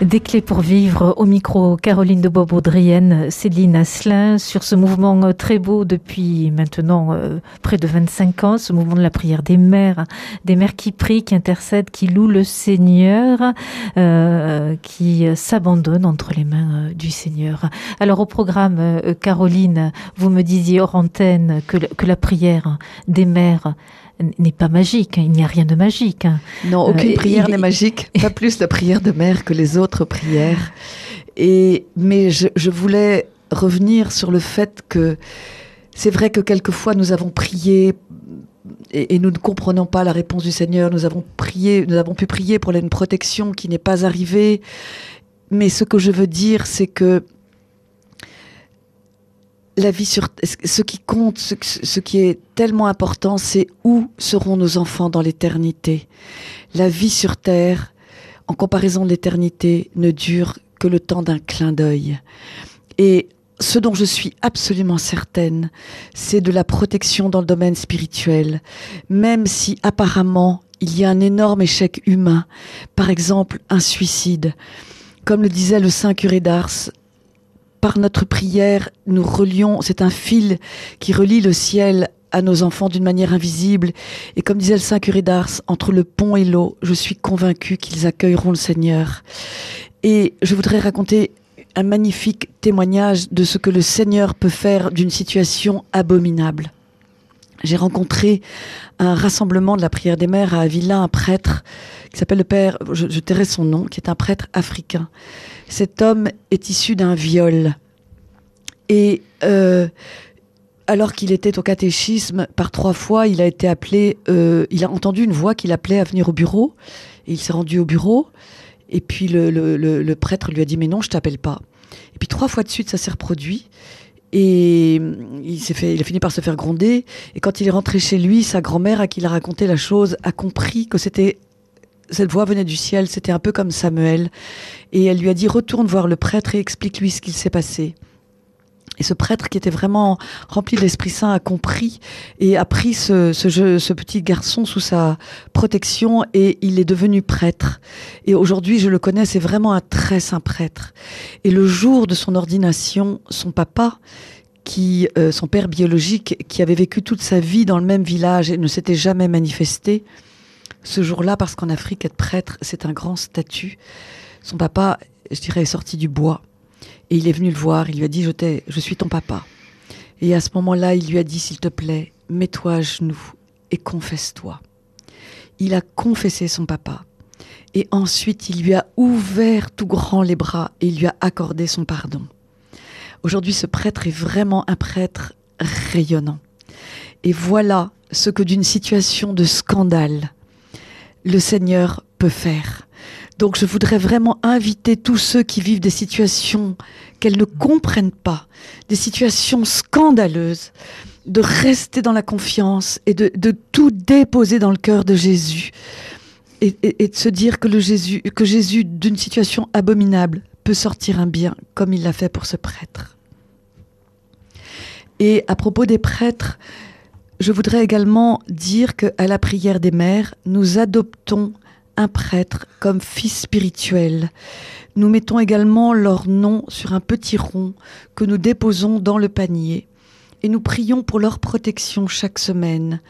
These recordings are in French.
Des clés pour vivre au micro Caroline de Bobaudrienne, Céline Asselin sur ce mouvement euh, très beau depuis maintenant euh, près de 25 ans, ce mouvement de la prière des mères, des mères qui prient, qui intercèdent, qui louent le Seigneur, euh, qui s'abandonnent entre les mains du Seigneur. Alors au programme, Caroline, vous me disiez hors antenne que, que la prière des mères n'est pas magique. Hein. Il n'y a rien de magique. Hein. Non, aucune euh, prière n'est magique. Pas plus la prière de mère que les autres prières. Et mais je, voulais revenir sur le fait que c'est vrai que quelquefois nous avons prié et, nous ne comprenons pas la réponse du Seigneur. Nous avons prié, nous avons pu prier pour une protection qui n'est pas arrivée. Mais ce que je veux dire, c'est que la vie sur ce qui compte, ce, qui est tellement important, c'est où seront nos enfants dans l'éternité. La vie sur terre, en comparaison de l'éternité, ne dure que le temps d'un clin d'œil. Et ce dont je suis absolument certaine, c'est de la protection dans le domaine spirituel, même si apparemment il y a un énorme échec humain, par exemple un suicide. Comme le disait le saint curé d'Ars, par notre prière, nous relions, c'est un fil qui relie le ciel à nos enfants d'une manière invisible. Et comme disait le Saint Curé d'Ars, entre le pont et l'eau, je suis convaincu qu'ils accueilleront le Seigneur. Et je voudrais raconter un magnifique témoignage de ce que le Seigneur peut faire d'une situation abominable. J'ai rencontré un rassemblement de la prière des mères à Avila, un prêtre qui s'appelle le père, je, je tairai son nom, qui est un prêtre africain. Cet homme est issu d'un viol. Et euh, alors qu'il était au catéchisme, par trois fois, il a été appelé, euh, il a entendu une voix qui l'appelait à venir au bureau. Et il s'est rendu au bureau. Et puis le, le, le, prêtre lui a dit, mais non, je t'appelle pas. Et puis trois fois de suite, ça s'est reproduit. Et il s'est fait, il a fini par se faire gronder. Et quand il est rentré chez lui, sa grand-mère, à qui il a raconté la chose, a compris que c'était cette voix venait du ciel, c'était un peu comme Samuel. Et elle lui a dit, retourne voir le prêtre et explique-lui ce qu'il s'est passé. Et ce prêtre qui était vraiment rempli de l'Esprit Saint a compris et a pris ce, petit garçon sous sa protection et il est devenu prêtre. Et aujourd'hui, je le connais, c'est vraiment un très saint prêtre. Et le jour de son ordination, son papa, qui, euh, son père biologique, qui avait vécu toute sa vie dans le même village et ne s'était jamais manifesté, ce jour-là, parce qu'en Afrique, être prêtre, c'est un grand statut. Son papa, je dirais, est sorti du bois. Et il est venu le voir, il lui a dit, je, suis ton papa. Et à ce moment-là, il lui a dit, s'il te plaît, mets-toi à genoux et confesse-toi. Il a confessé son papa. Et ensuite, il lui a ouvert tout grand les bras et lui a accordé son pardon. Aujourd'hui, ce prêtre est vraiment un prêtre rayonnant. Et voilà ce que d'une situation de scandale, le Seigneur peut faire. Donc je voudrais vraiment inviter tous ceux qui vivent des situations qu'elles ne comprennent pas, des situations scandaleuses, de rester dans la confiance et de, tout déposer dans le cœur de Jésus. Et, de se dire que, le Jésus, que Jésus, d'une situation abominable, peut sortir un bien, comme il l'a fait pour ce prêtre. Et à propos des prêtres, je voudrais également dire qu'à la prière des mères, nous adoptons un prêtre comme fils spirituel. Nous mettons également leur nom sur un petit rond que nous déposons dans le panier et nous prions pour leur protection chaque semaine.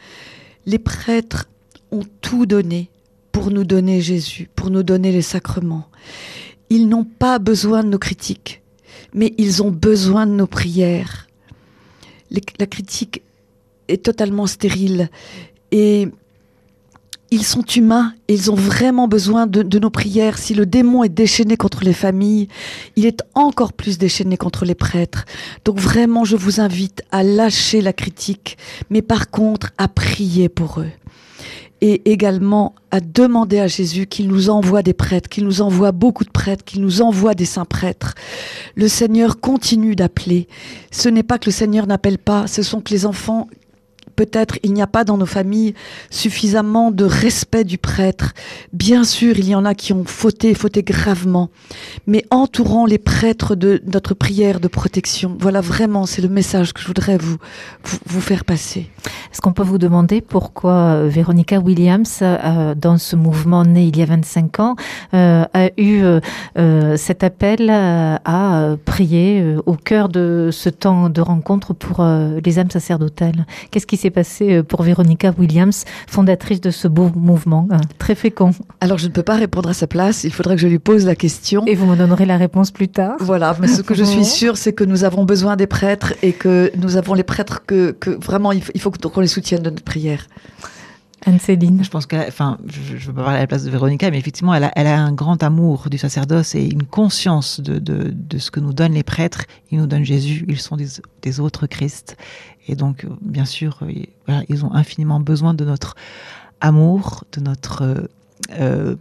Les prêtres ont tout donné pour nous donner Jésus, pour nous donner les sacrements. Ils n'ont pas besoin de nos critiques, mais ils ont besoin de nos prières. la critique est totalement stérile. Et ils sont humains, ils ont vraiment besoin de, de, nos prières. Si le démon est déchaîné contre les familles, il est encore plus déchaîné contre les prêtres. Donc vraiment, je vous invite à lâcher la critique, mais par contre à prier pour eux. Et également à demander à Jésus qu'il nous envoie des prêtres, qu'il nous envoie beaucoup de prêtres, qu'il nous envoie des saints prêtres. Le Seigneur continue d'appeler. Ce n'est pas que le Seigneur n'appelle pas, ce sont que les enfants peut-être il n'y a pas dans nos familles suffisamment de respect du prêtre. Bien sûr, il y en a qui ont fauté, fauté gravement, mais entourant les prêtres de notre prière de protection. Voilà vraiment, c'est le message que je voudrais vous, vous, faire passer. Est-ce qu'on peut vous demander pourquoi euh, Véronica Williams, euh, dans ce mouvement né il y a 25 ans, euh, a eu cet appel à prier au cœur de ce temps de rencontre pour les âmes sacerdotales? Qu'est-ce qui s'est passé pour Véronica Williams, fondatrice de ce beau mouvement très fécond Alors je ne peux pas répondre à sa place, il faudrait que je lui pose la question. Et vous me donnerez la réponse plus tard. Voilà, mais ce que je suis sûre, c'est que nous avons besoin des prêtres et que nous avons les prêtres que, que vraiment il faut qu'on les soutienne de notre prière. Anne-Céline. Je pense que, enfin, je ne veux pas parler à la place de Véronica, mais effectivement, elle a, un grand amour du sacerdoce et une conscience de, ce que nous donnent les prêtres. Ils nous donnent Jésus, ils sont des, autres Christ. Et donc, bien sûr, voilà, ils ont infiniment besoin de notre amour, de notre euh,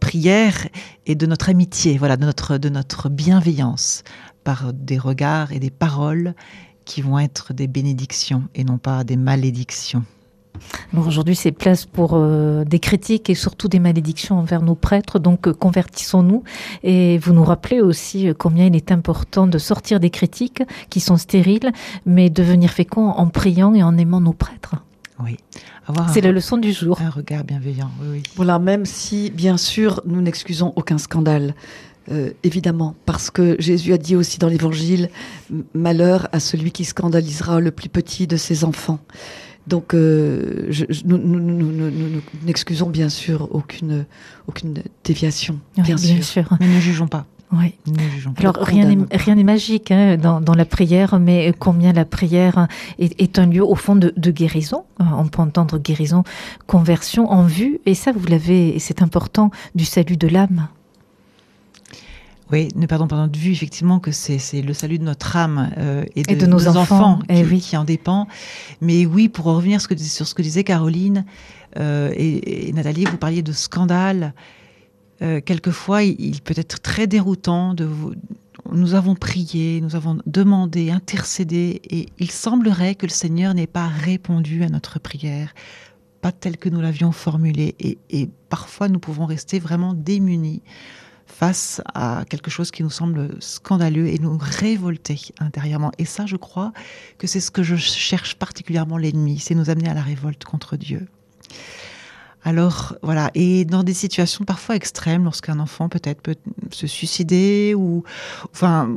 prière et de notre amitié, voilà, de notre, de notre bienveillance par des regards et des paroles qui vont être des bénédictions et non pas des malédictions. Aujourd'hui, c'est place pour euh, des critiques et surtout des malédictions envers nos prêtres. Donc, euh, convertissons-nous. Et vous nous rappelez aussi euh, combien il est important de sortir des critiques qui sont stériles, mais devenir fécond en priant et en aimant nos prêtres. Oui. C'est la leçon du jour. Un regard bienveillant, oui, Voilà, même si, bien sûr, nous n'excusons aucun scandale. évidemment, parce que Jésus a dit aussi dans l'Évangile, malheur à celui qui scandalisera le plus petit de ses enfants. Donc, euh, nous, n'excusons bien sûr aucune, aucune déviation, bien, sûr. Mais ne jugeons pas. Oui. Alors rien n'est magique hein, dans, la prière, mais combien la prière est, un lieu au fond de, guérison. On peut entendre guérison, conversion en vue, et ça vous l'avez, et c'est important du salut de l'âme. Oui, ne perdons pas de vue effectivement que c'est le salut de notre âme euh, et, de, nos, enfants, eh qui, en dépend. Mais oui, pour revenir sur ce que disait Caroline euh, et, Nathalie, vous parliez de scandale. Euh, quelquefois, il, peut être très déroutant de vous. Nous avons prié, nous avons demandé, intercédé, et il semblerait que le Seigneur n'ait pas répondu à notre prière, pas telle que nous l'avions formulée. Et, et parfois, nous pouvons rester vraiment démunis face à quelque chose qui nous semble scandaleux et nous révolter intérieurement. Et ça, je crois que c'est ce que je cherche particulièrement l'ennemi, c'est nous amener à la révolte contre Dieu. Alors voilà, et dans des situations parfois extrêmes, lorsqu'un enfant peut-être peut se suicider ou enfin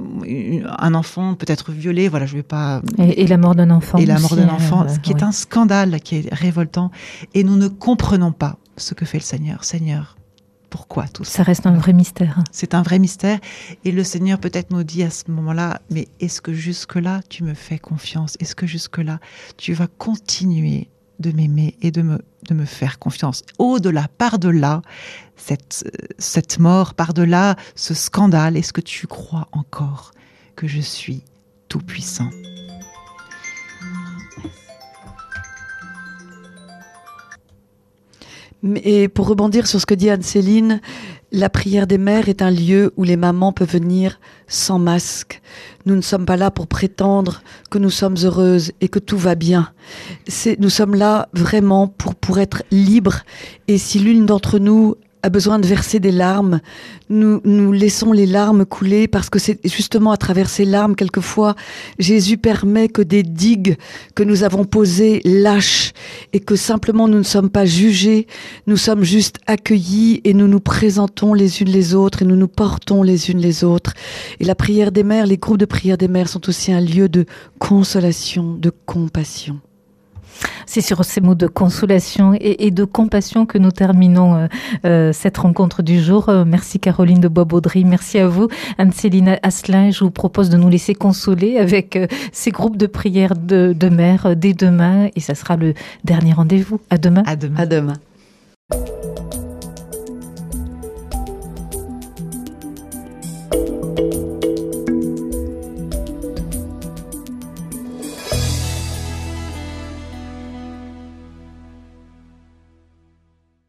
un enfant peut être violé, voilà, je vais pas et, la mort d'un enfant et la mort d'un enfant, ce qui est un scandale, qui est révoltant, et nous ne comprenons pas ce que fait le Seigneur. Seigneur, pourquoi tout ça. Ça reste un vrai mystère. C'est un vrai mystère. Et le Seigneur peut-être nous dit à ce moment-là, mais est-ce que jusque-là, tu me fais confiance? Est-ce que jusque-là, tu vas continuer de m'aimer et de me, de me faire confiance? Au-delà, par-delà, cette, cette mort, par-delà ce scandale, est-ce que tu crois encore que je suis tout-puissant? Et pour rebondir sur ce que dit Anne-Céline, la prière des mères est un lieu où les mamans peuvent venir sans masque. Nous ne sommes pas là pour prétendre que nous sommes heureuses et que tout va bien. nous sommes là vraiment pour, pour être libres. Et si l'une d'entre nous a besoin de verser des larmes, nous, nous laissons les larmes couler parce que c'est justement à travers ces larmes, quelquefois, Jésus permet que des digues que nous avons posées lâchent et que simplement nous ne sommes pas jugés, nous sommes juste accueillis et nous nous présentons les unes les autres et nous nous portons les unes les autres. Et la prière des mères, les groupes de prière des mères sont aussi un lieu de consolation, de compassion. C'est sur ces mots de consolation et, de compassion que nous terminons euh, euh, cette rencontre du jour. Euh, merci Caroline de Bois-Baudry, merci à vous. Anne-Céline Asselin, je vous propose de nous laisser consoler avec ces groupes de prière de, de mères dès demain et ça sera le dernier rendez-vous. À. À demain. À demain.